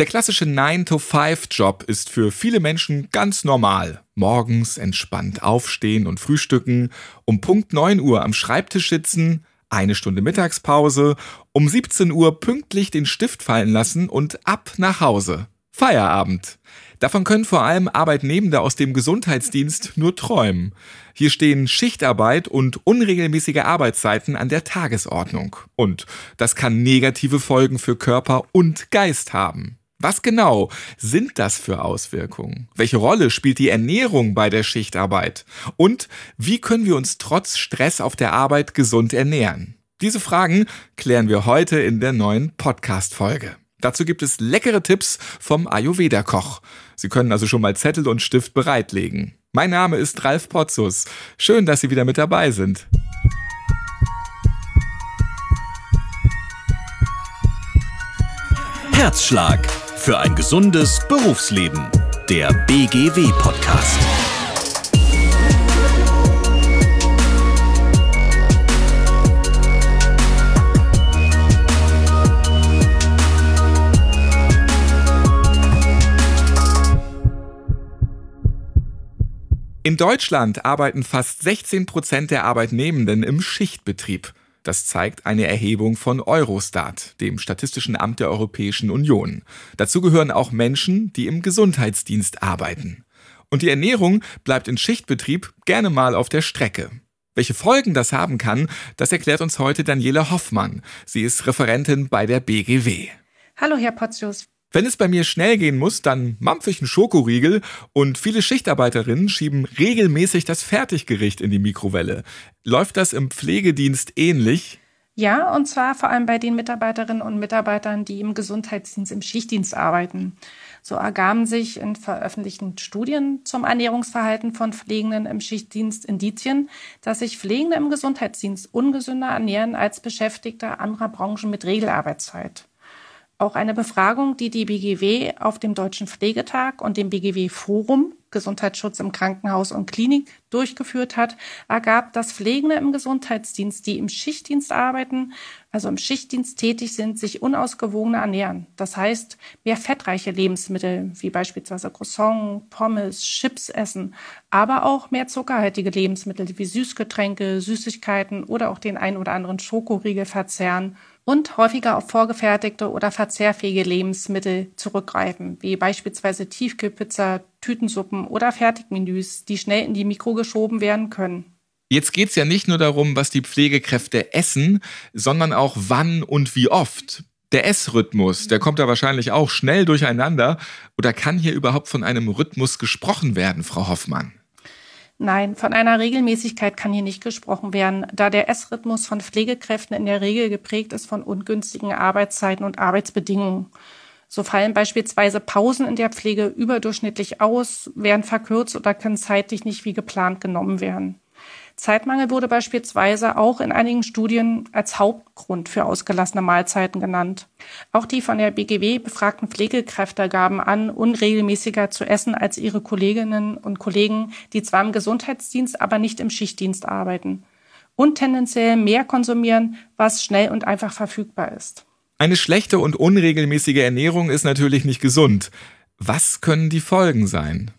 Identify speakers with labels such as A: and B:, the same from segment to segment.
A: Der klassische 9-to-5-Job ist für viele Menschen ganz normal. Morgens entspannt aufstehen und frühstücken, um Punkt 9 Uhr am Schreibtisch sitzen, eine Stunde Mittagspause, um 17 Uhr pünktlich den Stift fallen lassen und ab nach Hause. Feierabend. Davon können vor allem Arbeitnehmende aus dem Gesundheitsdienst nur träumen. Hier stehen Schichtarbeit und unregelmäßige Arbeitszeiten an der Tagesordnung. Und das kann negative Folgen für Körper und Geist haben. Was genau sind das für Auswirkungen? Welche Rolle spielt die Ernährung bei der Schichtarbeit? Und wie können wir uns trotz Stress auf der Arbeit gesund ernähren? Diese Fragen klären wir heute in der neuen Podcast-Folge. Dazu gibt es leckere Tipps vom Ayurveda-Koch. Sie können also schon mal Zettel und Stift bereitlegen. Mein Name ist Ralf Potzus. Schön, dass Sie wieder mit dabei sind.
B: Herzschlag für ein gesundes Berufsleben. Der BGW-Podcast.
A: In Deutschland arbeiten fast 16 Prozent der Arbeitnehmenden im Schichtbetrieb. Das zeigt eine Erhebung von Eurostat, dem Statistischen Amt der Europäischen Union. Dazu gehören auch Menschen, die im Gesundheitsdienst arbeiten. Und die Ernährung bleibt in Schichtbetrieb gerne mal auf der Strecke. Welche Folgen das haben kann, das erklärt uns heute Daniela Hoffmann. Sie ist Referentin bei der BGW.
C: Hallo, Herr Potzius.
A: Wenn es bei mir schnell gehen muss, dann mampf ich einen Schokoriegel und viele Schichtarbeiterinnen schieben regelmäßig das Fertiggericht in die Mikrowelle. Läuft das im Pflegedienst ähnlich?
C: Ja, und zwar vor allem bei den Mitarbeiterinnen und Mitarbeitern, die im Gesundheitsdienst, im Schichtdienst arbeiten. So ergaben sich in veröffentlichten Studien zum Ernährungsverhalten von Pflegenden im Schichtdienst Indizien, dass sich Pflegende im Gesundheitsdienst ungesünder ernähren als Beschäftigte anderer Branchen mit Regelarbeitszeit. Auch eine Befragung, die die BGW auf dem Deutschen Pflegetag und dem BGW Forum Gesundheitsschutz im Krankenhaus und Klinik durchgeführt hat, ergab, dass Pflegende im Gesundheitsdienst, die im Schichtdienst arbeiten, also im Schichtdienst tätig sind, sich unausgewogener ernähren. Das heißt, mehr fettreiche Lebensmittel wie beispielsweise Croissant, Pommes, Chips essen, aber auch mehr zuckerhaltige Lebensmittel wie Süßgetränke, Süßigkeiten oder auch den ein oder anderen Schokoriegel verzehren und häufiger auf vorgefertigte oder verzehrfähige Lebensmittel zurückgreifen, wie beispielsweise Tiefkühlpizza, Tütensuppen oder Fertigmenüs, die schnell in die Mikro geschoben werden können.
A: Jetzt geht es ja nicht nur darum, was die Pflegekräfte essen, sondern auch wann und wie oft. Der Essrhythmus, der kommt da wahrscheinlich auch schnell durcheinander. Oder kann hier überhaupt von einem Rhythmus gesprochen werden, Frau Hoffmann?
C: Nein, von einer Regelmäßigkeit kann hier nicht gesprochen werden, da der Essrhythmus von Pflegekräften in der Regel geprägt ist von ungünstigen Arbeitszeiten und Arbeitsbedingungen. So fallen beispielsweise Pausen in der Pflege überdurchschnittlich aus, werden verkürzt oder können zeitlich nicht wie geplant genommen werden. Zeitmangel wurde beispielsweise auch in einigen Studien als Hauptgrund für ausgelassene Mahlzeiten genannt. Auch die von der BGW befragten Pflegekräfte gaben an, unregelmäßiger zu essen als ihre Kolleginnen und Kollegen, die zwar im Gesundheitsdienst, aber nicht im Schichtdienst arbeiten. Und tendenziell mehr konsumieren, was schnell und einfach verfügbar ist.
A: Eine schlechte und unregelmäßige Ernährung ist natürlich nicht gesund. Was können die Folgen sein?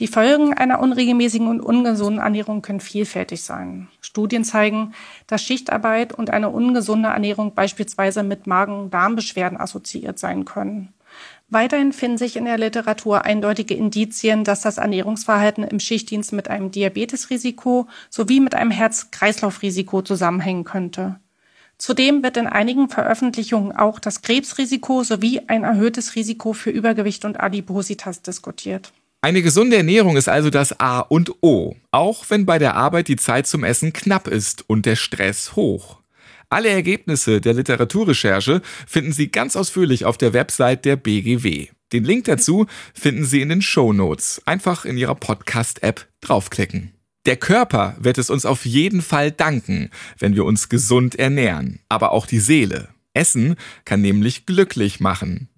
C: Die Folgen einer unregelmäßigen und ungesunden Ernährung können vielfältig sein. Studien zeigen, dass Schichtarbeit und eine ungesunde Ernährung beispielsweise mit Magen-Darm-Beschwerden assoziiert sein können. Weiterhin finden sich in der Literatur eindeutige Indizien, dass das Ernährungsverhalten im Schichtdienst mit einem Diabetesrisiko sowie mit einem Herz-Kreislauf-Risiko zusammenhängen könnte. Zudem wird in einigen Veröffentlichungen auch das Krebsrisiko sowie ein erhöhtes Risiko für Übergewicht und Adipositas diskutiert.
A: Eine gesunde Ernährung ist also das A und O, auch wenn bei der Arbeit die Zeit zum Essen knapp ist und der Stress hoch. Alle Ergebnisse der Literaturrecherche finden Sie ganz ausführlich auf der Website der BGW. Den Link dazu finden Sie in den Show Notes. Einfach in Ihrer Podcast-App draufklicken. Der Körper wird es uns auf jeden Fall danken, wenn wir uns gesund ernähren, aber auch die Seele. Essen kann nämlich glücklich machen.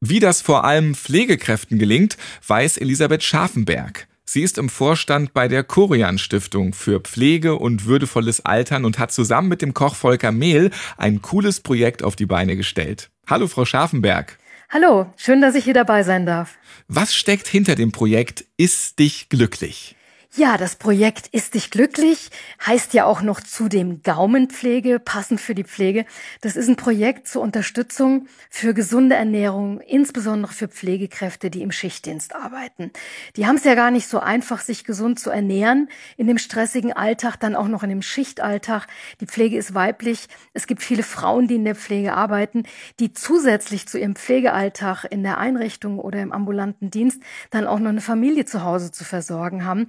A: Wie das vor allem Pflegekräften gelingt, weiß Elisabeth Scharfenberg. Sie ist im Vorstand bei der Korian Stiftung für Pflege und würdevolles Altern und hat zusammen mit dem Koch Volker Mehl ein cooles Projekt auf die Beine gestellt. Hallo, Frau Scharfenberg.
D: Hallo, schön, dass ich hier dabei sein darf.
A: Was steckt hinter dem Projekt Ist dich glücklich?
D: Ja, das Projekt Ist dich glücklich heißt ja auch noch zudem Gaumenpflege, passend für die Pflege. Das ist ein Projekt zur Unterstützung für gesunde Ernährung, insbesondere für Pflegekräfte, die im Schichtdienst arbeiten. Die haben es ja gar nicht so einfach, sich gesund zu ernähren in dem stressigen Alltag, dann auch noch in dem Schichtalltag. Die Pflege ist weiblich. Es gibt viele Frauen, die in der Pflege arbeiten, die zusätzlich zu ihrem Pflegealltag in der Einrichtung oder im ambulanten Dienst dann auch noch eine Familie zu Hause zu versorgen haben.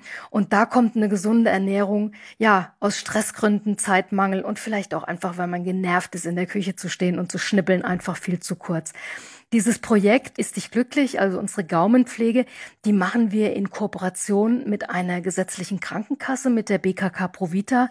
D: Da kommt eine gesunde Ernährung, ja, aus Stressgründen, Zeitmangel und vielleicht auch einfach, weil man genervt ist, in der Küche zu stehen und zu schnippeln, einfach viel zu kurz. Dieses Projekt ist dich glücklich, also unsere Gaumenpflege, die machen wir in Kooperation mit einer gesetzlichen Krankenkasse, mit der BKK Provita,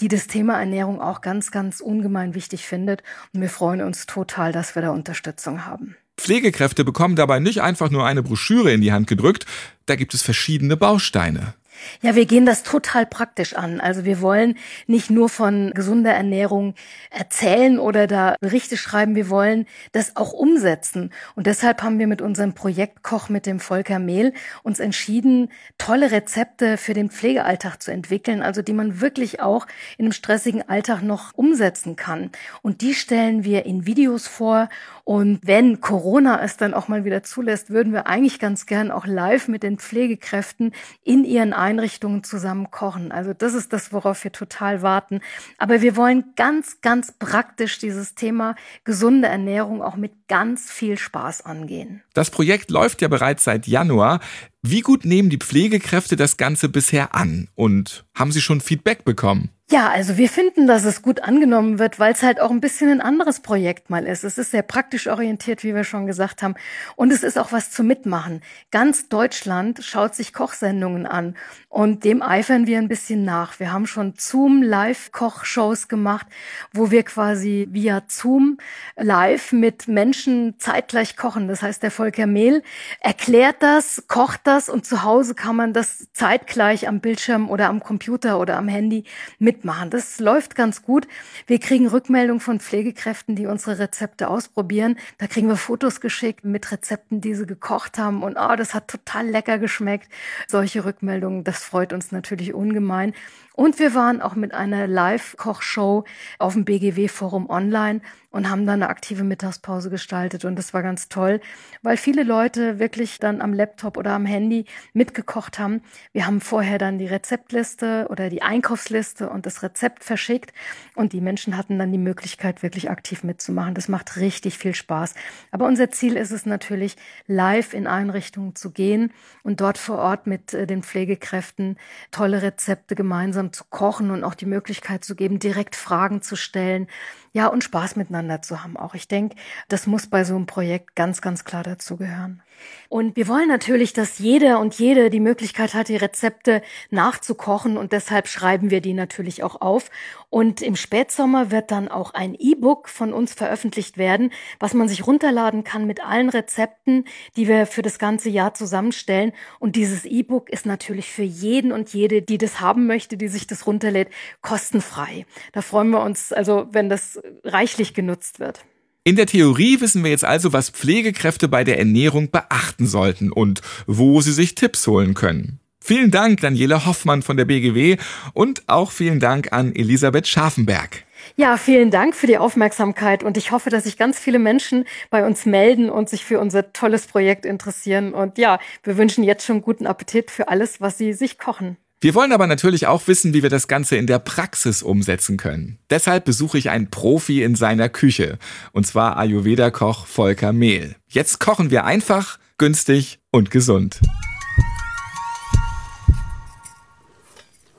D: die das Thema Ernährung auch ganz, ganz ungemein wichtig findet. Und wir freuen uns total, dass wir da Unterstützung haben.
A: Pflegekräfte bekommen dabei nicht einfach nur eine Broschüre in die Hand gedrückt, da gibt es verschiedene Bausteine.
D: Ja, wir gehen das total praktisch an. Also wir wollen nicht nur von gesunder Ernährung erzählen oder da Berichte schreiben, wir wollen das auch umsetzen. Und deshalb haben wir mit unserem Projekt Koch mit dem Volker Mehl uns entschieden, tolle Rezepte für den Pflegealltag zu entwickeln, also die man wirklich auch in einem stressigen Alltag noch umsetzen kann. Und die stellen wir in Videos vor. Und wenn Corona es dann auch mal wieder zulässt, würden wir eigentlich ganz gern auch live mit den Pflegekräften in ihren Einrichtungen zusammen kochen. Also das ist das, worauf wir total warten. Aber wir wollen ganz, ganz praktisch dieses Thema gesunde Ernährung auch mit ganz viel Spaß angehen.
A: Das Projekt läuft ja bereits seit Januar. Wie gut nehmen die Pflegekräfte das Ganze bisher an und haben sie schon Feedback bekommen?
D: Ja, also wir finden, dass es gut angenommen wird, weil es halt auch ein bisschen ein anderes Projekt mal ist. Es ist sehr praktisch orientiert, wie wir schon gesagt haben. Und es ist auch was zu mitmachen. Ganz Deutschland schaut sich Kochsendungen an und dem eifern wir ein bisschen nach. Wir haben schon Zoom Live-Kochshows gemacht, wo wir quasi via Zoom live mit Menschen zeitgleich kochen. Das heißt, der Volker Mehl erklärt das, kocht das und zu Hause kann man das zeitgleich am Bildschirm oder am Computer oder am Handy mit mitmachen. Das läuft ganz gut. Wir kriegen Rückmeldungen von Pflegekräften, die unsere Rezepte ausprobieren. Da kriegen wir Fotos geschickt mit Rezepten, die sie gekocht haben. Und oh, das hat total lecker geschmeckt. Solche Rückmeldungen, das freut uns natürlich ungemein. Und wir waren auch mit einer Live-Kochshow auf dem BGW-Forum online und haben dann eine aktive Mittagspause gestaltet. Und das war ganz toll, weil viele Leute wirklich dann am Laptop oder am Handy mitgekocht haben. Wir haben vorher dann die Rezeptliste oder die Einkaufsliste und das Rezept verschickt. Und die Menschen hatten dann die Möglichkeit, wirklich aktiv mitzumachen. Das macht richtig viel Spaß. Aber unser Ziel ist es natürlich, live in Einrichtungen zu gehen und dort vor Ort mit äh, den Pflegekräften tolle Rezepte gemeinsam gemeinsam zu kochen und auch die Möglichkeit zu geben, direkt Fragen zu stellen. Ja, und Spaß miteinander zu haben auch. Ich denke, das muss bei so einem Projekt ganz, ganz klar dazugehören. Und wir wollen natürlich, dass jeder und jede die Möglichkeit hat, die Rezepte nachzukochen und deshalb schreiben wir die natürlich auch auf. Und im Spätsommer wird dann auch ein E-Book von uns veröffentlicht werden, was man sich runterladen kann mit allen Rezepten, die wir für das ganze Jahr zusammenstellen. Und dieses E-Book ist natürlich für jeden und jede, die das haben möchte, die sich das runterlädt, kostenfrei. Da freuen wir uns also, wenn das reichlich genutzt wird.
A: In der Theorie wissen wir jetzt also, was Pflegekräfte bei der Ernährung beachten sollten und wo sie sich Tipps holen können. Vielen Dank, Daniela Hoffmann von der BGW und auch vielen Dank an Elisabeth Scharfenberg.
D: Ja, vielen Dank für die Aufmerksamkeit und ich hoffe, dass sich ganz viele Menschen bei uns melden und sich für unser tolles Projekt interessieren. Und ja, wir wünschen jetzt schon guten Appetit für alles, was Sie sich kochen.
A: Wir wollen aber natürlich auch wissen, wie wir das Ganze in der Praxis umsetzen können. Deshalb besuche ich einen Profi in seiner Küche, und zwar Ayurveda-Koch Volker Mehl. Jetzt kochen wir einfach, günstig und gesund.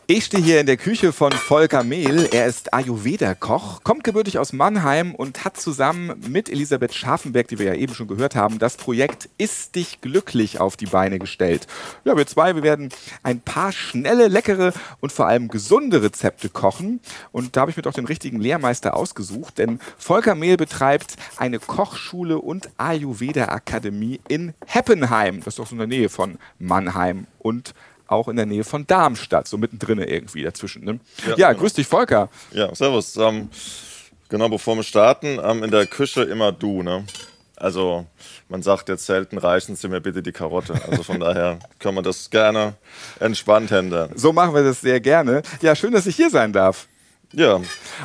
A: Ich stehe hier in der Küche von Volker Mehl. Er ist Ayurveda-Koch, kommt gebürtig aus Mannheim und hat zusammen mit Elisabeth Scharfenberg, die wir ja eben schon gehört haben, das Projekt Ist dich glücklich auf die Beine gestellt. Ja, wir zwei, wir werden ein paar schnelle, leckere und vor allem gesunde Rezepte kochen. Und da habe ich mir doch den richtigen Lehrmeister ausgesucht, denn Volker Mehl betreibt eine Kochschule und Ayurveda-Akademie in Heppenheim. Das ist doch so in der Nähe von Mannheim und auch in der Nähe von Darmstadt, so mittendrin irgendwie dazwischen. Ne? Ja, ja genau. grüß dich, Volker.
E: Ja, servus. Ähm, genau, bevor wir starten, ähm, in der Küche immer du, ne? Also man sagt jetzt selten, reichen Sie mir bitte die Karotte. Also von daher können wir das gerne entspannt handeln.
A: So machen wir das sehr gerne. Ja, schön, dass ich hier sein darf.
E: Ja.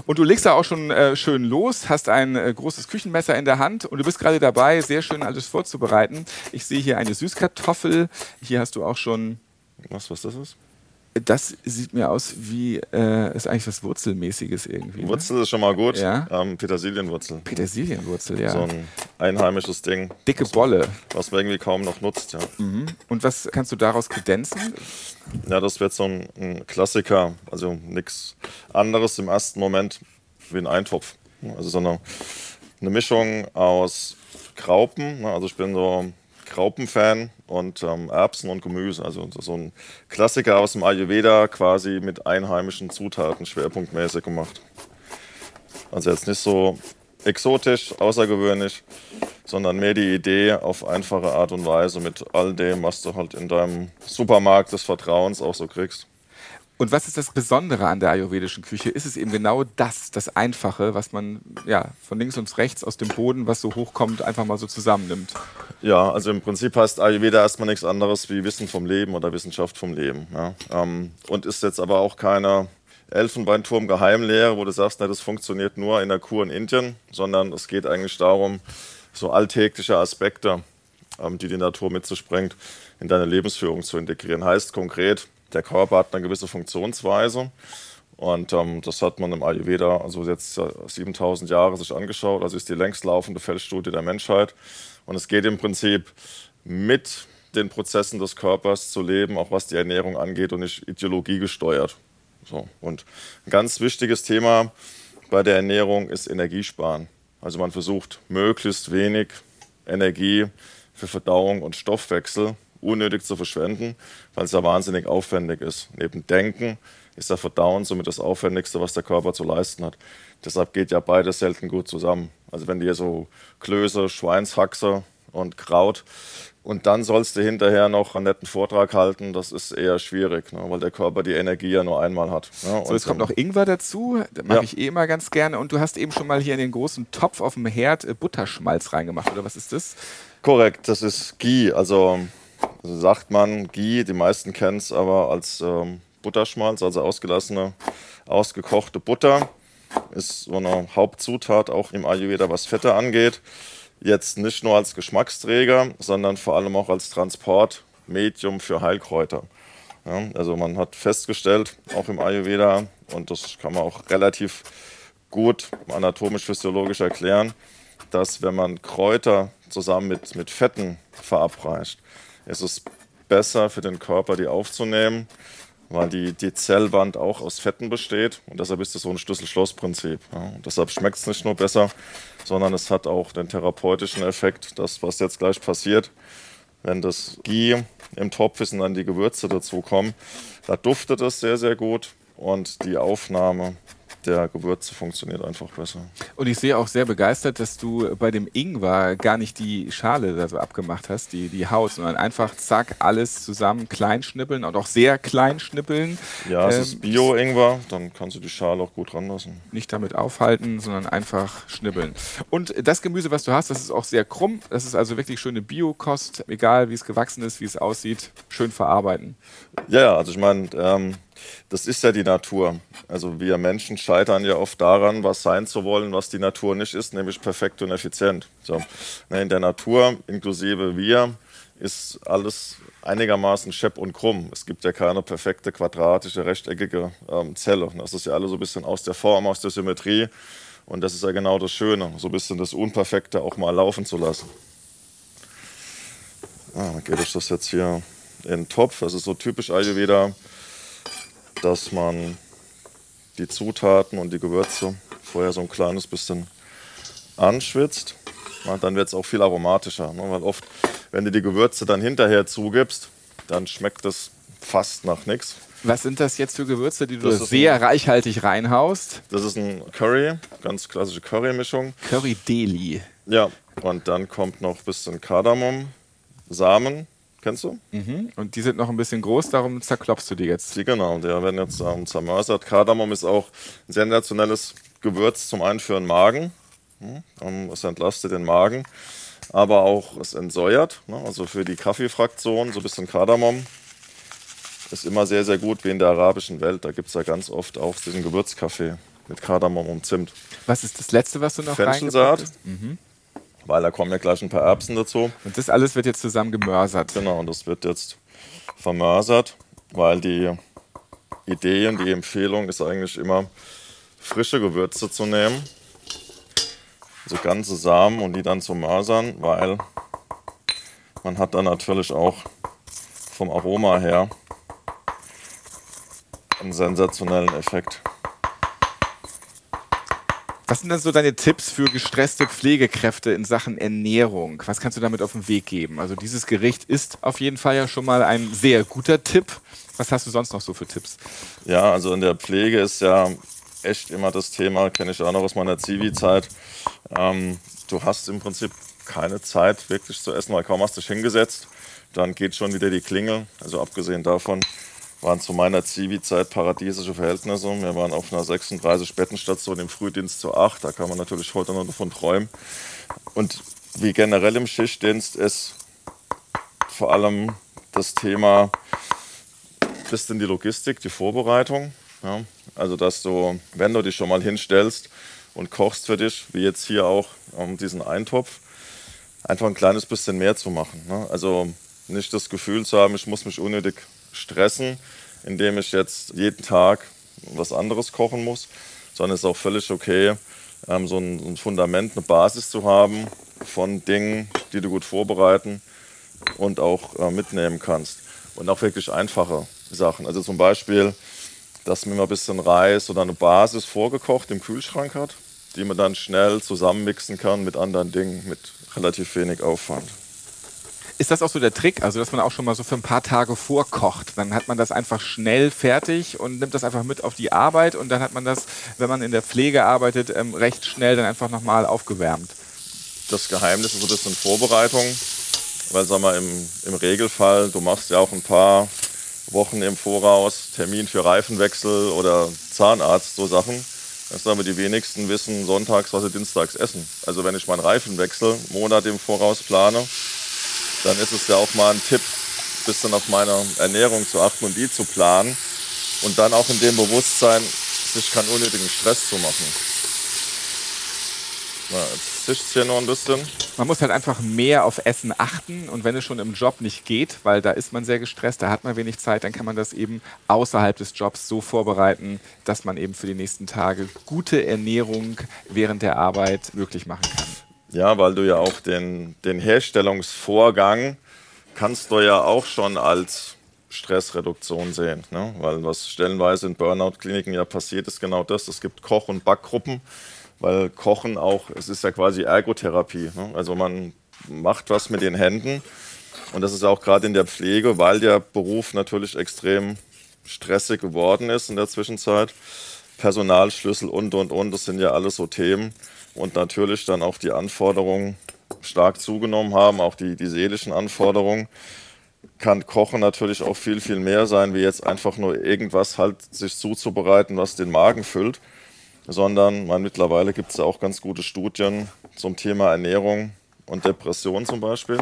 A: Und du legst da auch schon äh, schön los, hast ein äh, großes Küchenmesser in der Hand und du bist gerade dabei, sehr schön alles vorzubereiten. Ich sehe hier eine Süßkartoffel. Hier hast du auch schon.
E: Was, was das ist?
A: Das sieht mir aus wie, äh, ist eigentlich was Wurzelmäßiges irgendwie.
E: Ne? Wurzel ist schon mal gut.
A: Ja.
E: Ähm, Petersilienwurzel.
A: Petersilienwurzel, ja.
E: So ein einheimisches Ding.
A: Dicke Bolle.
E: Was man irgendwie kaum noch nutzt, ja.
A: Mhm. Und was kannst du daraus kredenzen?
E: Ja, das wird so ein, ein Klassiker. Also nichts anderes im ersten Moment wie ein Eintopf. Also so eine, eine Mischung aus Graupen. Ne? Also ich bin so Graupenfan und ähm, Erbsen und Gemüse. Also so ein Klassiker aus dem Ayurveda quasi mit einheimischen Zutaten schwerpunktmäßig gemacht. Also jetzt nicht so exotisch, außergewöhnlich, sondern mehr die Idee auf einfache Art und Weise mit all dem, was du halt in deinem Supermarkt des Vertrauens auch so kriegst.
A: Und was ist das Besondere an der ayurvedischen Küche? Ist es eben genau das, das Einfache, was man ja von links und rechts aus dem Boden, was so hochkommt, einfach mal so zusammennimmt?
E: Ja, also im Prinzip heißt Ayurveda erstmal nichts anderes wie Wissen vom Leben oder Wissenschaft vom Leben. Ja. Ähm, und ist jetzt aber auch keine Elfenbeinturm-Geheimlehre, wo du sagst, na, das funktioniert nur in der Kur in Indien, sondern es geht eigentlich darum, so alltägliche Aspekte, ähm, die die Natur mit sich bringt, in deine Lebensführung zu integrieren. Heißt konkret, der Körper hat eine gewisse Funktionsweise. Und ähm, das hat man im Ayurveda, also jetzt äh, 7000 Jahre sich angeschaut. Also ist die längst laufende Feldstudie der Menschheit. Und es geht im Prinzip mit den Prozessen des Körpers zu leben, auch was die Ernährung angeht und nicht Ideologie gesteuert. So. Und ein ganz wichtiges Thema bei der Ernährung ist Energiesparen. Also man versucht möglichst wenig Energie für Verdauung und Stoffwechsel unnötig zu verschwenden, weil es ja wahnsinnig aufwendig ist. Neben Denken ist der Verdauen somit das Aufwendigste, was der Körper zu leisten hat. Deshalb geht ja beides selten gut zusammen. Also wenn dir so Klöße, Schweinshaxe und Kraut und dann sollst du hinterher noch einen netten Vortrag halten, das ist eher schwierig, ne, weil der Körper die Energie ja nur einmal hat.
A: Ne? So, jetzt kommt noch Ingwer dazu, das mache ja. ich eh immer ganz gerne. Und du hast eben schon mal hier in den großen Topf auf dem Herd äh, Butterschmalz reingemacht, oder was ist das?
E: Korrekt, das ist Ghee, also also sagt man Ghee, die meisten kennen es aber als ähm, Butterschmalz, also ausgelassene, ausgekochte Butter. Ist so eine Hauptzutat auch im Ayurveda, was Fette angeht. Jetzt nicht nur als Geschmacksträger, sondern vor allem auch als Transportmedium für Heilkräuter. Ja, also man hat festgestellt, auch im Ayurveda, und das kann man auch relativ gut anatomisch-physiologisch erklären, dass wenn man Kräuter zusammen mit, mit Fetten verabreicht, ist es besser für den Körper, die aufzunehmen, weil die, die Zellwand auch aus Fetten besteht. Und deshalb ist es so ein Schlüssel-Schloss-Prinzip. Ja. deshalb schmeckt es nicht nur besser, sondern es hat auch den therapeutischen Effekt, das, was jetzt gleich passiert, wenn das Ghee im Topf ist und dann die Gewürze dazukommen. Da duftet es sehr, sehr gut und die Aufnahme der Gewürze funktioniert einfach besser.
A: Und ich sehe auch sehr begeistert, dass du bei dem Ingwer gar nicht die Schale da so abgemacht hast, die, die Haut, sondern einfach zack, alles zusammen klein schnippeln und auch sehr klein schnippeln.
E: Ja, es ähm, ist Bio-Ingwer, dann kannst du die Schale auch gut ranlassen.
A: Nicht damit aufhalten, sondern einfach schnippeln. Und das Gemüse, was du hast, das ist auch sehr krumm. Das ist also wirklich schöne Biokost, egal wie es gewachsen ist, wie es aussieht, schön verarbeiten.
E: Ja, also ich meine, ähm, das ist ja die Natur. Also wir Menschen scheitern ja oft daran, was sein zu wollen, was die Natur nicht ist, nämlich perfekt und effizient. So. Ne, in der Natur, inklusive wir, ist alles einigermaßen schepp und krumm. Es gibt ja keine perfekte, quadratische, rechteckige ähm, Zelle. Das ist ja alles so ein bisschen aus der Form, aus der Symmetrie. Und das ist ja genau das Schöne, so ein bisschen das Unperfekte auch mal laufen zu lassen. Ah, dann gebe ich das jetzt hier in den Topf. Das ist so typisch Ayurveda dass man die Zutaten und die Gewürze vorher so ein kleines bisschen anschwitzt. Ja, dann wird es auch viel aromatischer. Ne? Weil oft, wenn du die Gewürze dann hinterher zugibst, dann schmeckt es fast nach nichts.
A: Was sind das jetzt für Gewürze, die du sehr ein, reichhaltig reinhaust?
E: Das ist ein Curry, ganz klassische Curry-Mischung.
A: Curry Deli.
E: Ja, und dann kommt noch ein bisschen Kardamom, Samen, Kennst du?
A: Mhm. Und die sind noch ein bisschen groß, darum zerklopfst du die jetzt.
E: Die genau, die werden jetzt ähm, zermörsert. Kardamom ist auch ein sensationelles Gewürz zum einen für den Magen. Mhm. Es entlastet den Magen. aber auch es entsäuert. Ne? Also für die Kaffeefraktion so ein bisschen Kardamom ist immer sehr, sehr gut wie in der arabischen Welt. Da gibt es ja ganz oft auch diesen Gewürzkaffee mit Kardamom und Zimt.
A: Was ist das letzte, was du noch
E: Fenchelsaat, mhm. Weil da kommen ja gleich ein paar Erbsen dazu.
A: Und das alles wird jetzt zusammen gemörsert.
E: Genau, und das wird jetzt vermörsert, weil die Idee und die Empfehlung ist eigentlich immer, frische Gewürze zu nehmen, so ganze Samen und die dann zu mörsern, weil man hat dann natürlich auch vom Aroma her einen sensationellen Effekt.
A: Was sind denn so deine Tipps für gestresste Pflegekräfte in Sachen Ernährung? Was kannst du damit auf den Weg geben? Also dieses Gericht ist auf jeden Fall ja schon mal ein sehr guter Tipp. Was hast du sonst noch so für Tipps?
E: Ja, also in der Pflege ist ja echt immer das Thema, kenne ich auch noch aus meiner Zivi-Zeit. Ähm, du hast im Prinzip keine Zeit wirklich zu essen, weil kaum hast du dich hingesetzt. Dann geht schon wieder die Klingel. Also abgesehen davon waren zu meiner Zivi-Zeit paradiesische Verhältnisse. Wir waren auf einer 36-Bettenstation im Frühdienst zu 8. Da kann man natürlich heute noch davon träumen. Und wie generell im Schichtdienst ist vor allem das Thema, bisschen die Logistik, die Vorbereitung. Ja, also, dass du, wenn du dich schon mal hinstellst und kochst für dich, wie jetzt hier auch um diesen Eintopf, einfach ein kleines bisschen mehr zu machen. Ne? Also nicht das Gefühl zu haben, ich muss mich unnötig stressen, indem ich jetzt jeden Tag was anderes kochen muss, sondern es ist auch völlig okay, ähm, so ein, Fundament, eine Basis zu haben von Dingen, die du gut vorbereiten und auch äh, mitnehmen kannst. Und auch wirklich einfache Sachen. Also zum Beispiel, dass man mal ein bisschen Reis oder eine Basis vorgekocht im Kühlschrank hat, die man dann schnell zusammenmixen kann mit anderen Dingen mit relativ wenig Aufwand.
A: Ist das auch so der Trick? Also, dass man auch schon mal so für ein paar Tage vorkocht. Dann hat man das einfach schnell fertig und nimmt das einfach mit auf die Arbeit und dann hat man das, wenn man in der Pflege arbeitet, ähm, recht schnell dann einfach nochmal aufgewärmt.
E: Das Geheimnis ist so ein bisschen Vorbereitung, weil, sag mal, im, im Regelfall, du machst ja auch ein paar Wochen im Voraus Termin für Reifenwechsel oder Zahnarzt, so Sachen. Das aber die wenigsten wissen sonntags, was sie dienstags essen. Also wenn ich meinen Reifenwechsel Monat im Voraus plane, dann ist es ja auch mal ein Tipp, ein bisschen auf meine Ernährung zu achten und die zu planen und dann auch in dem Bewusstsein, sich keinen unnötigen Stress zu machen. Na, jetzt zischt hier noch ein bisschen.
A: Man muss halt einfach mehr auf Essen achten und wenn es schon im Job nicht geht, weil da ist man sehr gestresst, da hat man wenig Zeit, dann kann man das eben außerhalb des Jobs so vorbereiten, dass man eben für die nächsten Tage gute Ernährung während der Arbeit möglich machen kann.
E: Ja, weil du ja auch den, den Herstellungsvorgang kannst du ja auch schon als Stressreduktion sehen. Ne? Weil was stellenweise in Burnout-Kliniken ja passiert, ist genau das. Es gibt Koch- und Backgruppen, weil Kochen auch, es ist ja quasi Ergotherapie. Ne? Also man macht was mit den Händen. Und das ist auch gerade in der Pflege, weil der Beruf natürlich extrem stressig geworden ist in der Zwischenzeit. Personalschlüssel und, und, und, das sind ja alles so Themen und natürlich dann auch die Anforderungen stark zugenommen haben, auch die, die seelischen Anforderungen, kann Kochen natürlich auch viel, viel mehr sein, wie jetzt einfach nur irgendwas halt sich zuzubereiten, was den Magen füllt, sondern man, mittlerweile gibt es ja auch ganz gute Studien zum Thema Ernährung und Depression zum Beispiel.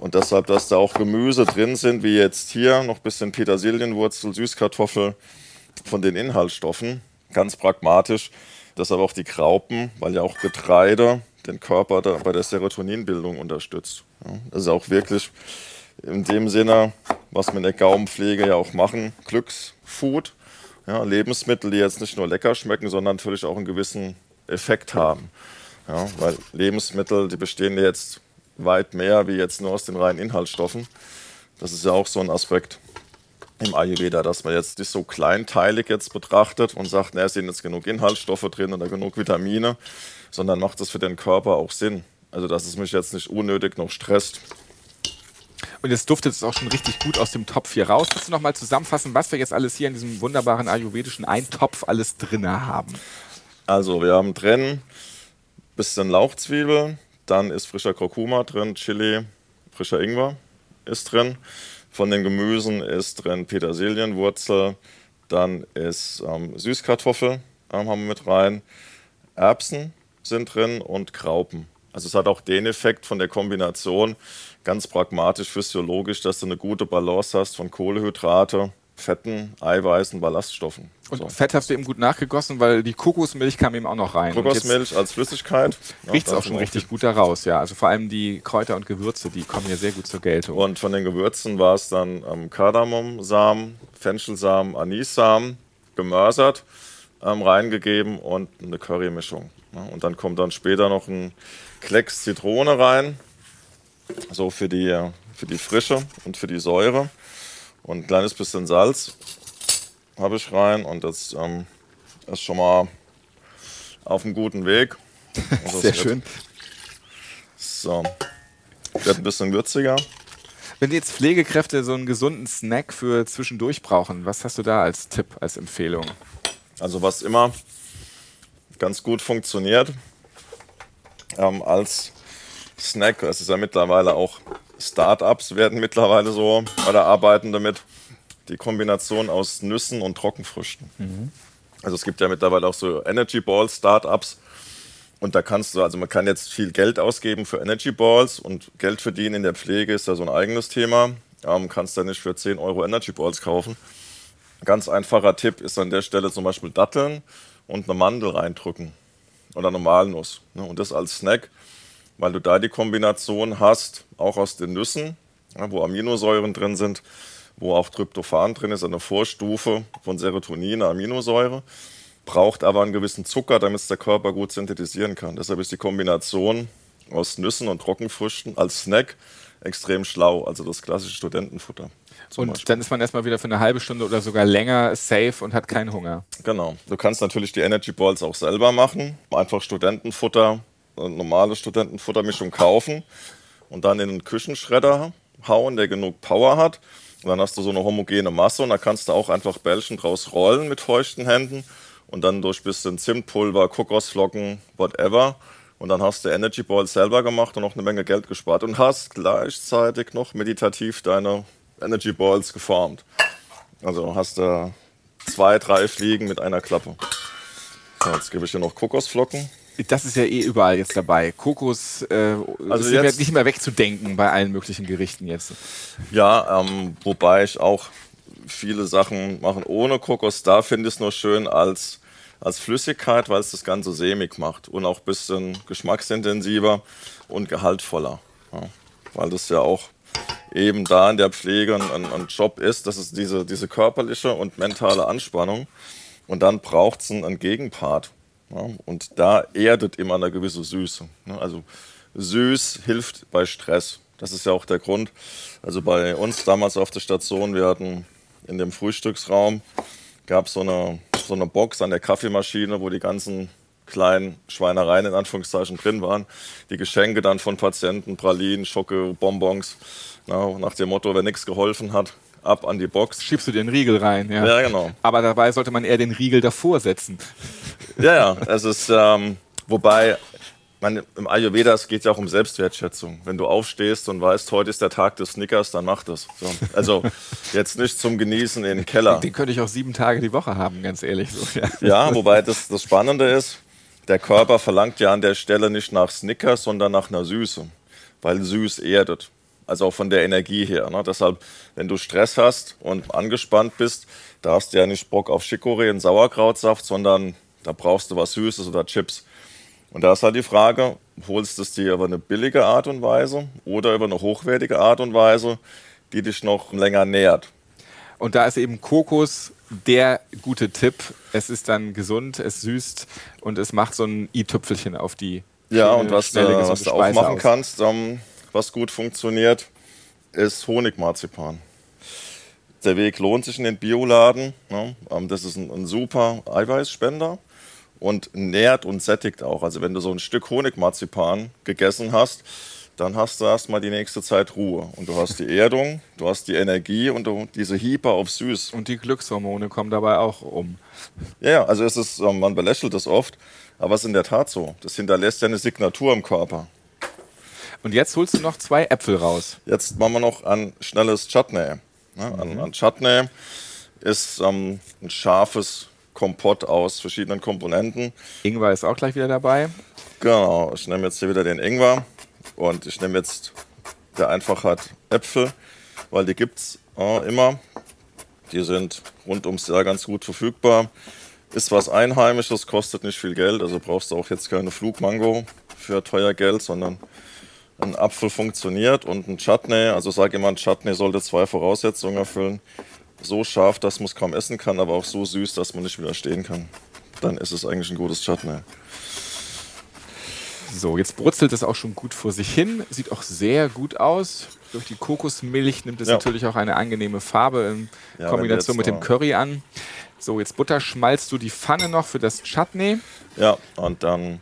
E: Und deshalb, dass da auch Gemüse drin sind, wie jetzt hier noch ein bisschen Petersilienwurzel, Süßkartoffel von den Inhaltsstoffen, ganz pragmatisch Deshalb auch die Graupen, weil ja auch Getreide den Körper da bei der Serotoninbildung unterstützt. Das ist auch wirklich in dem Sinne, was wir in der Gaumenpflege ja auch machen, Glücksfood. Ja, Lebensmittel, die jetzt nicht nur lecker schmecken, sondern natürlich auch einen gewissen Effekt haben. Ja, weil Lebensmittel, die bestehen jetzt weit mehr wie jetzt nur aus den reinen Inhaltsstoffen. Das ist ja auch so ein Aspekt im Ayurveda, dass man jetzt nicht so kleinteilig jetzt betrachtet und sagt, na, es sind jetzt genug Inhaltsstoffe drin oder genug Vitamine, sondern macht das für den Körper auch Sinn. Also, dass es mich jetzt nicht unnötig noch stresst.
A: Und jetzt duftet es auch schon richtig gut aus dem Topf hier raus. Kannst du noch mal zusammenfassen, was wir jetzt alles hier in diesem wunderbaren ayurvedischen Eintopf alles drin haben?
E: Also, wir haben drin ein bisschen Lauchzwiebel, dann ist frischer Kurkuma drin, Chili, frischer Ingwer ist drin. Von den Gemüsen ist drin Petersilienwurzel, dann ist ähm, Süßkartoffel ähm, haben wir mit rein, Erbsen sind drin und Graupen. Also es hat auch den Effekt von der Kombination, ganz pragmatisch, physiologisch, dass du eine gute Balance hast von Kohlehydrate, Fetten, Eiweißen, Ballaststoffen.
A: Und so. Fett hast du eben gut nachgegossen, weil die Kokosmilch kam eben auch noch rein.
E: Kokosmilch als Flüssigkeit.
A: Riecht es auch schon richtig gut da raus, ja. Also vor allem die Kräuter und Gewürze, die kommen hier sehr gut zur Geltung.
E: Und von den Gewürzen war es dann ähm, Kardamomsamen, Fenchelsamen, Anissamen, gemörsert, ähm, reingegeben und eine Currymischung. Ja, und dann kommt dann später noch ein Klecks Zitrone rein, so für die, für die Frische und für die Säure. Und ein kleines bisschen Salz habe ich rein und das ähm, ist schon mal auf einem guten Weg.
A: Also Sehr schön.
E: So, wird ein bisschen würziger.
A: Wenn jetzt Pflegekräfte so einen gesunden Snack für zwischendurch brauchen, was hast du da als Tipp, als Empfehlung?
E: Also was immer ganz gut funktioniert ähm, als Snack, es ist ja mittlerweile auch Startups werden mittlerweile so oder arbeiten damit die Kombination aus Nüssen und Trockenfrüchten. Mhm. Also es gibt ja mittlerweile auch so Energy Ball Startups und da kannst du, also man kann jetzt viel Geld ausgeben für Energy Balls und Geld verdienen in der Pflege ist ja so ein eigenes Thema. Ähm, kannst da nicht für 10 Euro Energy Balls kaufen. Ganz einfacher Tipp ist an der Stelle zum Beispiel Datteln und eine Mandel reindrücken oder eine Walnuss. Ne? Und das als Snack weil du da die Kombination hast, auch aus den Nüssen, ja, wo Aminosäuren drin sind, wo auch Tryptophan drin ist, eine Vorstufe von Serotonin, eine Aminosäure, braucht aber einen gewissen Zucker, damit es der Körper gut synthetisieren kann. Deshalb ist die Kombination aus Nüssen und Trockenfrüchten als Snack extrem schlau, also das klassische Studentenfutter.
A: Und Beispiel. dann ist man erstmal wieder für eine halbe Stunde oder sogar länger safe und hat keinen Hunger.
E: Genau. Du kannst natürlich die Energy Balls auch selber machen. Einfach Studentenfutter normale Studentenfuttermischung kaufen und dann in den Küchenschredder hauen, der genug Power hat. Und dann hast du so eine homogene Masse und da kannst du auch einfach Bällchen draus rollen mit feuchten Händen und dann durch ein bisschen Zimtpulver, Kokosflocken, whatever. Und dann hast du Energy Ball selber gemacht und noch eine Menge Geld gespart und hast gleichzeitig noch meditativ deine Energy Balls geformt. Also hast du zwei, drei Fliegen mit einer Klappe. So, jetzt gebe ich dir noch Kokosflocken.
A: Das ist ja eh überall jetzt dabei. Kokos äh, also ist jetzt, nicht mehr wegzudenken bei allen möglichen Gerichten jetzt.
E: Ja, ähm, wobei ich auch viele Sachen machen ohne Kokos. Da finde ich es nur schön als, als Flüssigkeit, weil es das Ganze sämig macht und auch ein bisschen geschmacksintensiver und gehaltvoller. Ja, weil das ja auch eben da in der Pflege ein, ein Job ist, das ist diese, diese körperliche und mentale Anspannung. Und dann braucht es einen, einen Gegenpart. Ja, und da erdet immer eine gewisse Süße. Ne? Also süß hilft bei Stress. Das ist ja auch der Grund. Also bei uns damals auf der Station, wir hatten in dem Frühstücksraum, gab so eine, so eine Box an der Kaffeemaschine, wo die ganzen kleinen Schweinereien in Anführungszeichen drin waren. Die Geschenke dann von Patienten, Pralinen, Schocke, Bonbons. Na, nach dem Motto, wer nichts geholfen hat, ab an die Box.
A: Schiebst du den Riegel rein, ja.
E: Ja, genau.
A: Aber dabei sollte man eher den Riegel davor setzen.
E: Ja, ja. Es ist, ähm, wobei, man, im Ayurveda es geht ja auch um Selbstwertschätzung. Wenn du aufstehst und weißt, heute ist der Tag des Snickers, dann mach das. So. Also jetzt nicht zum Genießen in den Keller.
A: Den könnte ich auch sieben Tage die Woche haben, ganz ehrlich. So,
E: ja. ja, wobei das, das Spannende ist, der Körper verlangt ja an der Stelle nicht nach Snickers, sondern nach einer Süße, weil süß erdet also auch von der Energie her. Ne? Deshalb, wenn du Stress hast und angespannt bist, da hast du ja nicht Bock auf Chicorée und Sauerkrautsaft, sondern da brauchst du was Süßes oder Chips. Und da ist halt die Frage, holst du es dir über eine billige Art und Weise oder über eine hochwertige Art und Weise, die dich noch länger nährt.
A: Und da ist eben Kokos der gute Tipp. Es ist dann gesund, es süßt und es macht so ein i-Tüpfelchen auf die
E: Ja, und was, du, was du auch machen aus. kannst, ähm, was gut funktioniert, ist Honigmarzipan. Der Weg lohnt sich in den Bioladen. Ne? Ähm, das ist ein, ein super Eiweißspender und nährt und sättigt auch. Also wenn du so ein Stück Honigmarzipan gegessen hast, dann hast du erstmal die nächste Zeit Ruhe. Und du hast die Erdung, du hast die Energie und du, diese Hieper auf süß.
A: Und die Glückshormone kommen dabei auch um.
E: Ja, also es ist, man belächelt das oft, aber es ist in der Tat so. Das hinterlässt ja eine Signatur im Körper.
A: Und jetzt holst du noch zwei Äpfel raus.
E: Jetzt machen wir noch ein schnelles Chutney. Ja, mhm. ein, ein, Chutney ist ähm, ein scharfes Kompott aus verschiedenen Komponenten.
A: Ingwer ist auch gleich wieder dabei.
E: Genau, ich nehme jetzt hier wieder den Ingwer und ich nehme jetzt der Einfachheit Äpfel, weil die gibt es äh, immer. Die sind rund ums Jahr ganz gut verfügbar. Ist was Einheimisches, kostet nicht viel Geld, also brauchst du auch jetzt keine Flugmango für teuer Geld, sondern ein Apfel funktioniert und ein Chutney, also sage immer, ein Chutney sollte zwei Voraussetzungen erfüllen. So scharf, dass man es kaum essen kann, aber auch so süß, dass man nicht widerstehen kann. Dann ist es eigentlich ein gutes Chutney.
A: So, jetzt brutzelt es auch schon gut vor sich hin. Sieht auch sehr gut aus. Durch die Kokosmilch nimmt es ja. natürlich auch eine angenehme Farbe in ja, Kombination mit dem Curry an. So, jetzt butterschmalzt du die Pfanne noch für das Chutney.
E: Ja, und dann.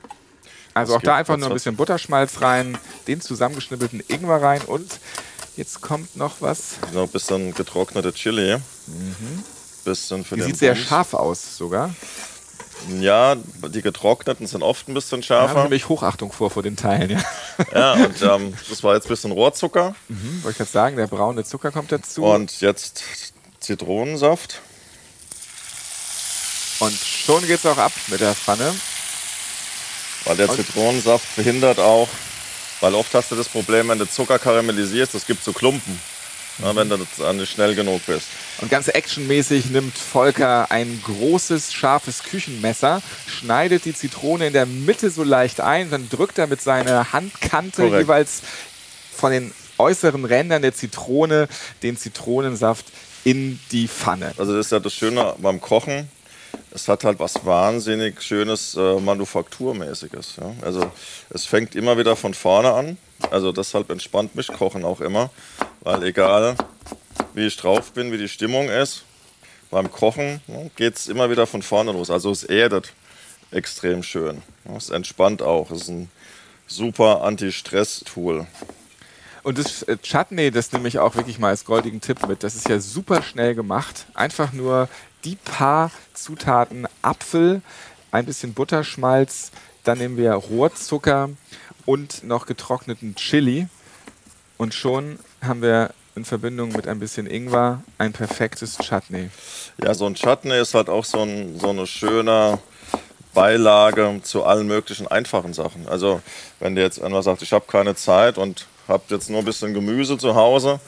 A: Also auch da einfach nur ein bisschen Butterschmalz rein, den zusammengeschnippelten Ingwer rein und jetzt kommt noch was.
E: Noch ein bisschen getrocknete Chili. Mhm.
A: Bisschen für die sieht sehr scharf aus sogar.
E: Ja, die getrockneten sind oft ein bisschen schärfer. Da
A: habe ich Hochachtung vor vor den Teilen, ja.
E: Ja, und ähm, das war jetzt ein bisschen Rohrzucker.
A: Mhm, wollte ich gerade sagen, der braune Zucker kommt dazu.
E: Und jetzt Zitronensaft.
A: Und schon geht es auch ab mit der Pfanne.
E: Weil der und Zitronensaft verhindert auch, weil oft hast du das Problem, wenn du Zucker karamellisierst, es gibt so Klumpen na, wenn du nicht schnell genug bist.
A: Und ganz actionmäßig nimmt Volker ein großes, scharfes Küchenmesser, schneidet die Zitrone in der Mitte so leicht ein, dann drückt er mit seiner Handkante Korrekt. jeweils von den äußeren Rändern der Zitrone den Zitronensaft in die Pfanne.
E: Also das ist ja das Schöne beim Kochen. Es hat halt was wahnsinnig Schönes, äh, Manufakturmäßiges. Ja? Also es fängt immer wieder von vorne an. Also deshalb entspannt mich Kochen auch immer. Weil egal, wie ich drauf bin, wie die Stimmung ist, beim Kochen ne, geht es immer wieder von vorne los. Also es erdet extrem schön. Es entspannt auch. Es ist ein super Anti-Stress-Tool.
A: Und das äh, Chutney, das nehme ich auch wirklich mal als goldigen Tipp mit. Das ist ja super schnell gemacht. Einfach nur die paar Zutaten Apfel, ein bisschen Butterschmalz, dann nehmen wir Rohrzucker und noch getrockneten Chili. Und schon haben wir in Verbindung mit ein bisschen Ingwer ein perfektes Chutney.
E: Ja, so ein Chutney ist halt auch so, ein, so eine schöne Beilage zu allen möglichen einfachen Sachen. Also wenn du jetzt einmal sagst, ich habe keine Zeit und habe jetzt nur ein bisschen Gemüse zu Hause,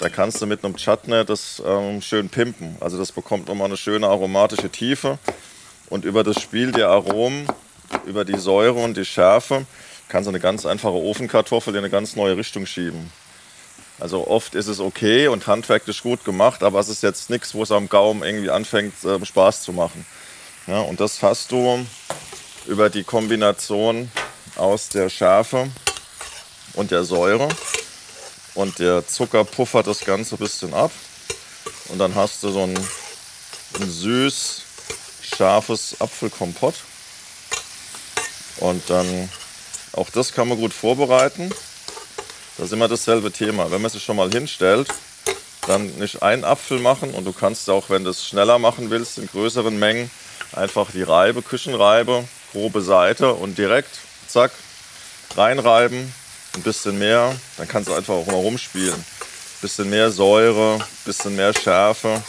E: da kannst du mit einem Chutney das ähm, schön pimpen. Also das bekommt nochmal eine schöne aromatische Tiefe und über das Spiel der Aromen, über die Säure und die Schärfe kannst du eine ganz einfache Ofenkartoffel in eine ganz neue Richtung schieben. Also oft ist es okay und handwerklich gut gemacht, aber es ist jetzt nichts, wo es am Gaumen irgendwie anfängt, äh, Spaß zu machen. Ja, und das hast du über die Kombination aus der Schärfe und der Säure. Und der Zucker puffert das Ganze ein bisschen ab. Und dann hast du so ein, ein süß, scharfes Apfelkompott. Und dann, auch das kann man gut vorbereiten. Das ist immer dasselbe Thema. Wenn man sich schon mal hinstellt, dann nicht einen Apfel machen und du kannst auch, wenn du es schneller machen willst, in größeren Mengen, einfach die Reibe, Küchenreibe, grobe Seite und direkt, zack, reinreiben, ein bisschen mehr, dann kannst du einfach auch mal rumspielen. Ein bisschen mehr Säure, ein bisschen mehr Schärfe,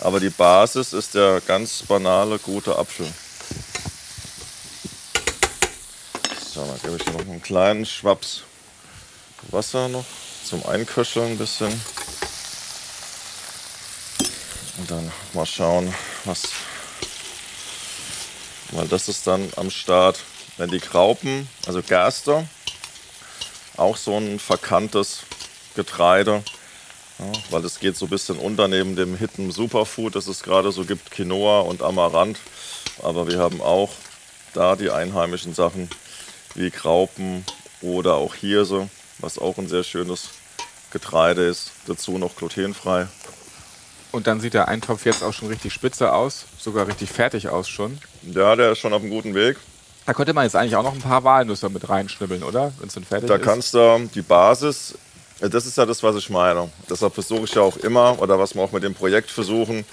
E: aber die Basis ist der ganz banale, gute Apfel. So, dann gebe ich noch einen kleinen Schwaps Wasser noch zum Einköcheln ein bisschen. Und dann mal schauen, was. Weil das ist dann am Start, wenn die Graupen, also Gerste, auch so ein verkanntes Getreide, ja, weil es geht so ein bisschen unter neben dem Hidden Superfood, das es gerade so gibt, Quinoa und Amaranth. Aber wir haben auch da die einheimischen Sachen wie Graupen oder auch Hirse was auch ein sehr schönes Getreide ist. Dazu noch glutenfrei.
A: Und dann sieht der Eintopf jetzt auch schon richtig spitze aus, sogar richtig fertig aus schon.
E: Ja, der ist schon auf einem guten Weg.
A: Da könnte man jetzt eigentlich auch noch ein paar Walnüsse mit reinschnibbeln, oder? Wenn es dann fertig
E: da
A: ist.
E: Da kannst du die Basis, das ist ja das, was ich meine. Deshalb versuche ich ja auch immer, oder was wir auch mit dem Projekt versuchen,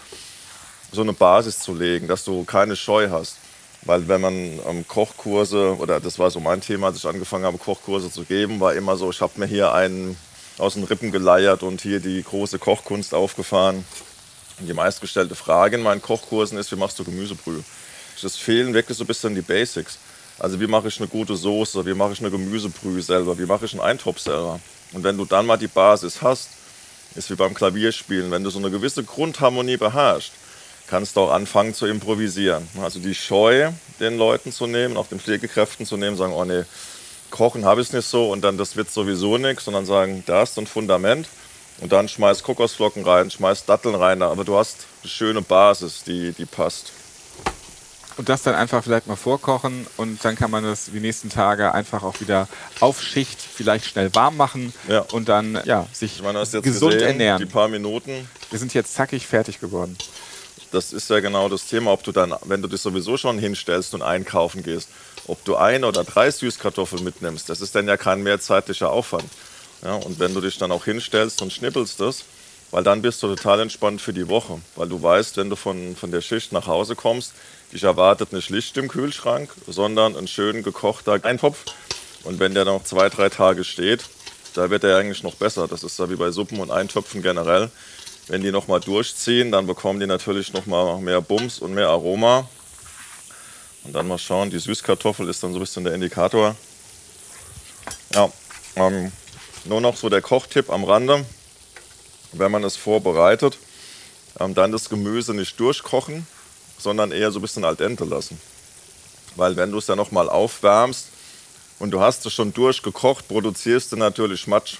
E: so eine Basis zu legen, dass du keine Scheu hast. Weil wenn man ähm, Kochkurse, oder das war so mein Thema, als ich angefangen habe, Kochkurse zu geben, war immer so, ich habe mir hier einen aus den Rippen geleiert und hier die große Kochkunst aufgefahren. Die meistgestellte Frage in meinen Kochkursen ist, wie machst du Gemüsebrühe? Es fehlen wirklich so ein bisschen die Basics. Also wie mache ich eine gute Soße, wie mache ich eine Gemüsebrühe selber, wie mache ich einen Eintopf selber. Und wenn du dann mal die Basis hast, ist wie beim Klavierspielen, wenn du so eine gewisse Grundharmonie beherrschst, kannst du auch anfangen zu improvisieren. Also die Scheu den Leuten zu nehmen, auch den Pflegekräften zu nehmen, sagen, oh nee, kochen habe ich es nicht so und dann das wird sowieso nichts, sondern sagen, da ist ein Fundament und dann schmeiß Kokosflocken rein, schmeiß Datteln rein, aber du hast eine schöne Basis, die, die passt.
A: Und das dann einfach vielleicht mal vorkochen und dann kann man das die nächsten Tage einfach auch wieder auf Schicht vielleicht schnell warm machen ja. und dann ja, sich ich meine, gesund gesehen, ernähren.
E: Die paar Minuten.
A: Wir sind jetzt zackig fertig geworden.
E: Das ist ja genau das Thema, ob du dann, wenn du dich sowieso schon hinstellst und einkaufen gehst, ob du ein oder drei Süßkartoffeln mitnimmst, das ist dann ja kein mehrzeitlicher Aufwand. Ja, und wenn du dich dann auch hinstellst und schnippelst das, weil dann bist du total entspannt für die Woche. Weil du weißt, wenn du von, von der Schicht nach Hause kommst, dich erwartet nicht Licht im Kühlschrank, sondern ein schön gekochter Eintopf. Und wenn der noch zwei, drei Tage steht, da wird er eigentlich noch besser. Das ist ja wie bei Suppen und Eintöpfen generell. Wenn die nochmal durchziehen, dann bekommen die natürlich nochmal mehr Bums und mehr Aroma. Und dann mal schauen, die Süßkartoffel ist dann so ein bisschen der Indikator. Ja, ähm, nur noch so der Kochtipp am Rande. Wenn man es vorbereitet, ähm, dann das Gemüse nicht durchkochen, sondern eher so ein bisschen al dente lassen. Weil wenn du es ja nochmal aufwärmst und du hast es schon durchgekocht, produzierst du natürlich Schmatsch.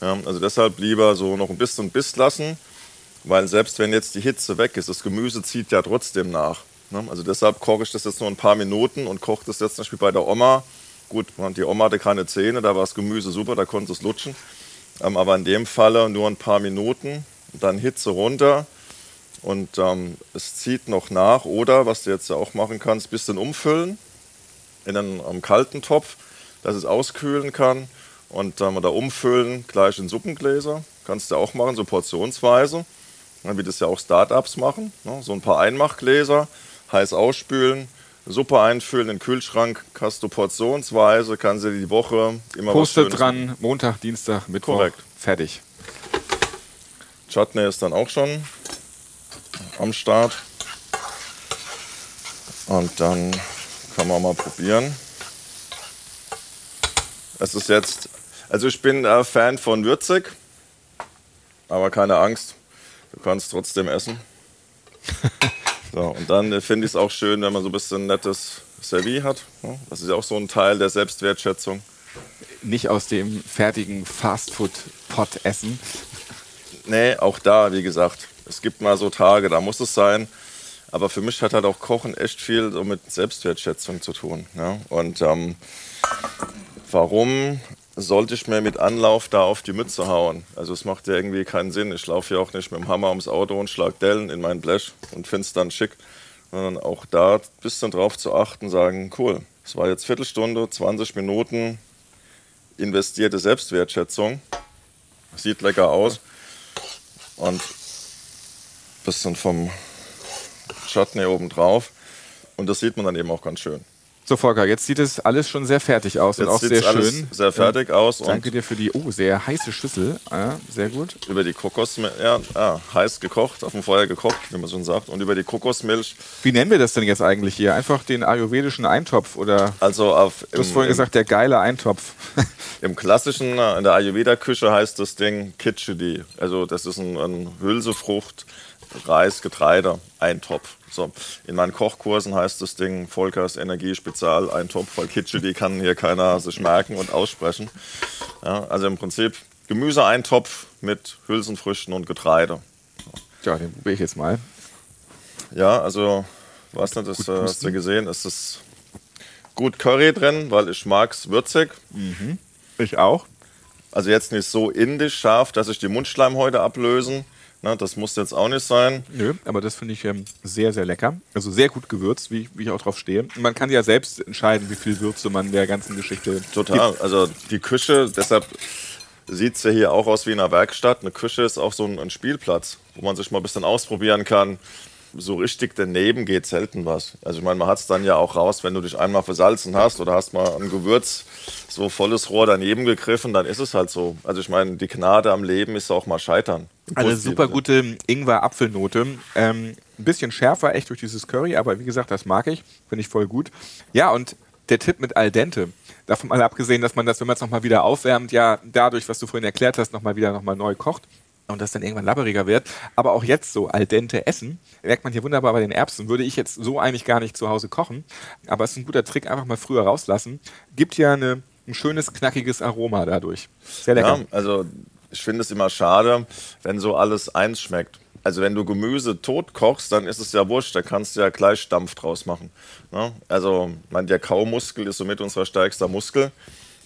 E: Ja, also deshalb lieber so noch ein bisschen Biss lassen, weil selbst wenn jetzt die Hitze weg ist, das Gemüse zieht ja trotzdem nach. Ne? Also deshalb koche ich das jetzt nur ein paar Minuten und koche das jetzt zum Beispiel bei der Oma. Gut, die Oma hatte keine Zähne, da war das Gemüse super, da konnte es lutschen. Ähm, aber in dem Falle nur ein paar Minuten, dann Hitze runter und ähm, es zieht noch nach. Oder, was du jetzt ja auch machen kannst, ein bisschen umfüllen in einen, einen kalten Topf, dass es auskühlen kann. Und ähm, oder umfüllen gleich in Suppengläser. Kannst du auch machen, so portionsweise, wie das ja auch Startups machen. Ne? So ein paar Einmachgläser, heiß ausspülen, Suppe einfüllen in den Kühlschrank, hast du portionsweise, kannst du die Woche immer
A: Postet was dran, Montag, Dienstag, Mittwoch. Korrekt. Fertig.
E: Chutney ist dann auch schon am Start. Und dann kann man mal probieren. Es ist jetzt, also ich bin äh, Fan von würzig, aber keine Angst, du kannst trotzdem essen. so, und dann äh, finde ich es auch schön, wenn man so ein bisschen nettes Servis hat. Das ist ja auch so ein Teil der Selbstwertschätzung.
A: Nicht aus dem fertigen Fastfood-Pot essen.
E: Nee, auch da, wie gesagt, es gibt mal so Tage, da muss es sein. Aber für mich hat halt auch Kochen echt viel so mit Selbstwertschätzung zu tun. Ja? Und ähm, warum sollte ich mir mit Anlauf da auf die Mütze hauen? Also es macht ja irgendwie keinen Sinn. Ich laufe ja auch nicht mit dem Hammer ums Auto und schlag Dellen in mein Blech und finde es dann schick. Sondern auch da ein bisschen drauf zu achten, sagen, cool, es war jetzt Viertelstunde, 20 Minuten investierte Selbstwertschätzung. Sieht lecker aus. Und bisschen vom Chutney oben drauf. Und das sieht man dann eben auch ganz schön.
A: So, Volker, jetzt sieht es alles schon sehr fertig aus jetzt und auch sehr schön.
E: Sehr fertig aus.
A: Danke dir für die, oh, sehr heiße Schüssel. Ja, sehr gut.
E: Über die Kokosmilch, ja, ah, heiß gekocht, auf dem Feuer gekocht, wie man schon sagt. Und über die Kokosmilch.
A: Wie nennen wir das denn jetzt eigentlich hier? Einfach den ayurvedischen Eintopf oder?
E: Also auf.
A: Du hast vorhin gesagt, der geile Eintopf.
E: Im klassischen, in der Ayurveda-Küche heißt das Ding Kitchudi. Also das ist ein, ein Hülsefrucht, Reis, Getreide, Eintopf. So, in meinen Kochkursen heißt das Ding Volkers Energie Spezial Eintopf, weil Kitsche, die kann hier keiner sich merken und aussprechen. Ja, also im Prinzip Gemüseeintopf mit Hülsenfrüchten und Getreide.
A: Ja, den probiere ich jetzt mal.
E: Ja, also, was nicht, das äh, hast du gesehen, ist das gut Curry drin, weil ich mag es würzig.
A: Mhm. Ich auch.
E: Also jetzt nicht so indisch scharf, dass ich die Mundschleimhäute ablösen na, das muss jetzt auch nicht sein.
A: Nö, aber das finde ich ähm, sehr, sehr lecker. Also sehr gut gewürzt, wie, wie ich auch drauf stehe. Man kann ja selbst entscheiden, wie viel Würze man der ganzen Geschichte
E: Total. Gibt. Also die Küche, deshalb sieht es ja hier auch aus wie in einer Werkstatt. Eine Küche ist auch so ein, ein Spielplatz, wo man sich mal ein bisschen ausprobieren kann. So richtig daneben geht selten was. Also ich meine, man hat es dann ja auch raus, wenn du dich einmal versalzen hast oder hast mal ein Gewürz so volles Rohr daneben gegriffen, dann ist es halt so. Also ich meine, die Gnade am Leben ist auch mal scheitern.
A: Eine super gute Ingwer-Apfelnote. Ähm, ein bisschen schärfer, echt durch dieses Curry, aber wie gesagt, das mag ich. Finde ich voll gut. Ja, und der Tipp mit al dente. Davon mal abgesehen, dass man das, wenn man es nochmal wieder aufwärmt, ja dadurch, was du vorhin erklärt hast, nochmal wieder nochmal neu kocht und das dann irgendwann labberiger wird. Aber auch jetzt so al dente essen, merkt man hier wunderbar bei den Erbsen. Würde ich jetzt so eigentlich gar nicht zu Hause kochen. Aber es ist ein guter Trick, einfach mal früher rauslassen. Gibt ja eine, ein schönes, knackiges Aroma dadurch. Sehr lecker.
E: Ja, also ich finde es immer schade, wenn so alles eins schmeckt. Also wenn du Gemüse tot kochst, dann ist es ja wurscht, da kannst du ja gleich Dampf draus machen. Ne? Also mein, der Kaumuskel ist somit unser stärkster Muskel.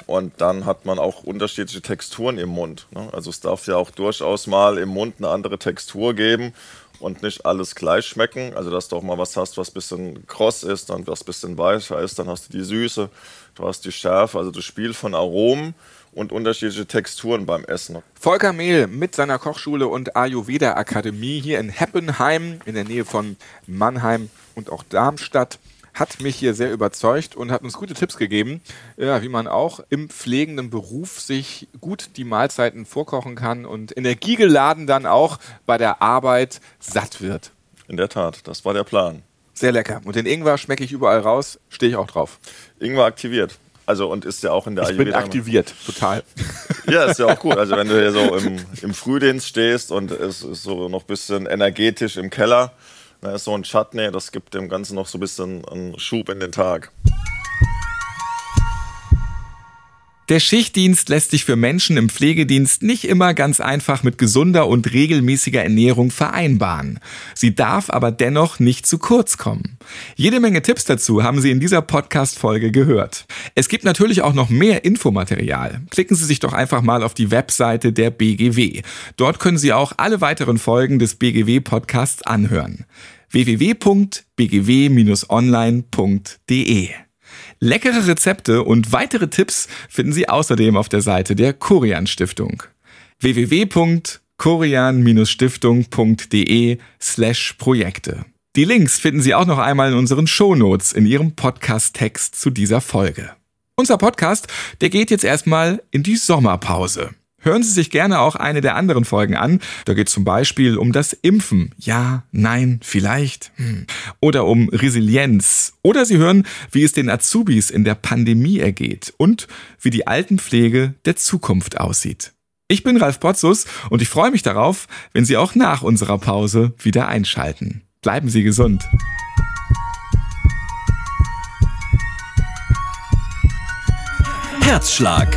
E: Und dann hat man auch unterschiedliche Texturen im Mund. Ne? Also es darf ja auch durchaus mal im Mund eine andere Textur geben und nicht alles gleich schmecken. Also dass du auch mal was hast, was ein bisschen kross ist, dann was ein bisschen weicher ist, dann hast du die Süße, du hast die Schärfe, also das Spiel von Aromen und unterschiedliche Texturen beim Essen.
A: Volker Mehl mit seiner Kochschule und Ayurveda Akademie hier in Heppenheim in der Nähe von Mannheim und auch Darmstadt hat mich hier sehr überzeugt und hat uns gute Tipps gegeben, ja, wie man auch im pflegenden Beruf sich gut die Mahlzeiten vorkochen kann und energiegeladen dann auch bei der Arbeit satt wird.
E: In der Tat, das war der Plan.
A: Sehr lecker. Und den Ingwer schmecke ich überall raus, stehe ich auch drauf.
E: Ingwer aktiviert. Also und ist ja auch in der
A: ich bin aktiviert, total.
E: Ja, ist ja auch gut. Also wenn du hier so im, im Frühdienst stehst und es ist so noch ein bisschen energetisch im Keller, dann ist so ein Chutney, das gibt dem Ganzen noch so ein bisschen einen Schub in den Tag.
A: Der Schichtdienst lässt sich für Menschen im Pflegedienst nicht immer ganz einfach mit gesunder und regelmäßiger Ernährung vereinbaren. Sie darf aber dennoch nicht zu kurz kommen. Jede Menge Tipps dazu haben Sie in dieser Podcast-Folge gehört. Es gibt natürlich auch noch mehr Infomaterial. Klicken Sie sich doch einfach mal auf die Webseite der BGW. Dort können Sie auch alle weiteren Folgen des BGW-Podcasts anhören. www.bgw-online.de Leckere Rezepte und weitere Tipps finden Sie außerdem auf der Seite der Korian Stiftung. www.korian-stiftung.de slash Projekte. Die Links finden Sie auch noch einmal in unseren Shownotes in Ihrem Podcast-Text zu dieser Folge. Unser Podcast, der geht jetzt erstmal in die Sommerpause. Hören Sie sich gerne auch eine der anderen Folgen an. Da geht es zum Beispiel um das Impfen. Ja, nein, vielleicht. Hm. Oder um Resilienz. Oder Sie hören, wie es den Azubis in der Pandemie ergeht und wie die Altenpflege der Zukunft aussieht. Ich bin Ralf Potzus und ich freue mich darauf, wenn Sie auch nach unserer Pause wieder einschalten. Bleiben Sie gesund.
B: Herzschlag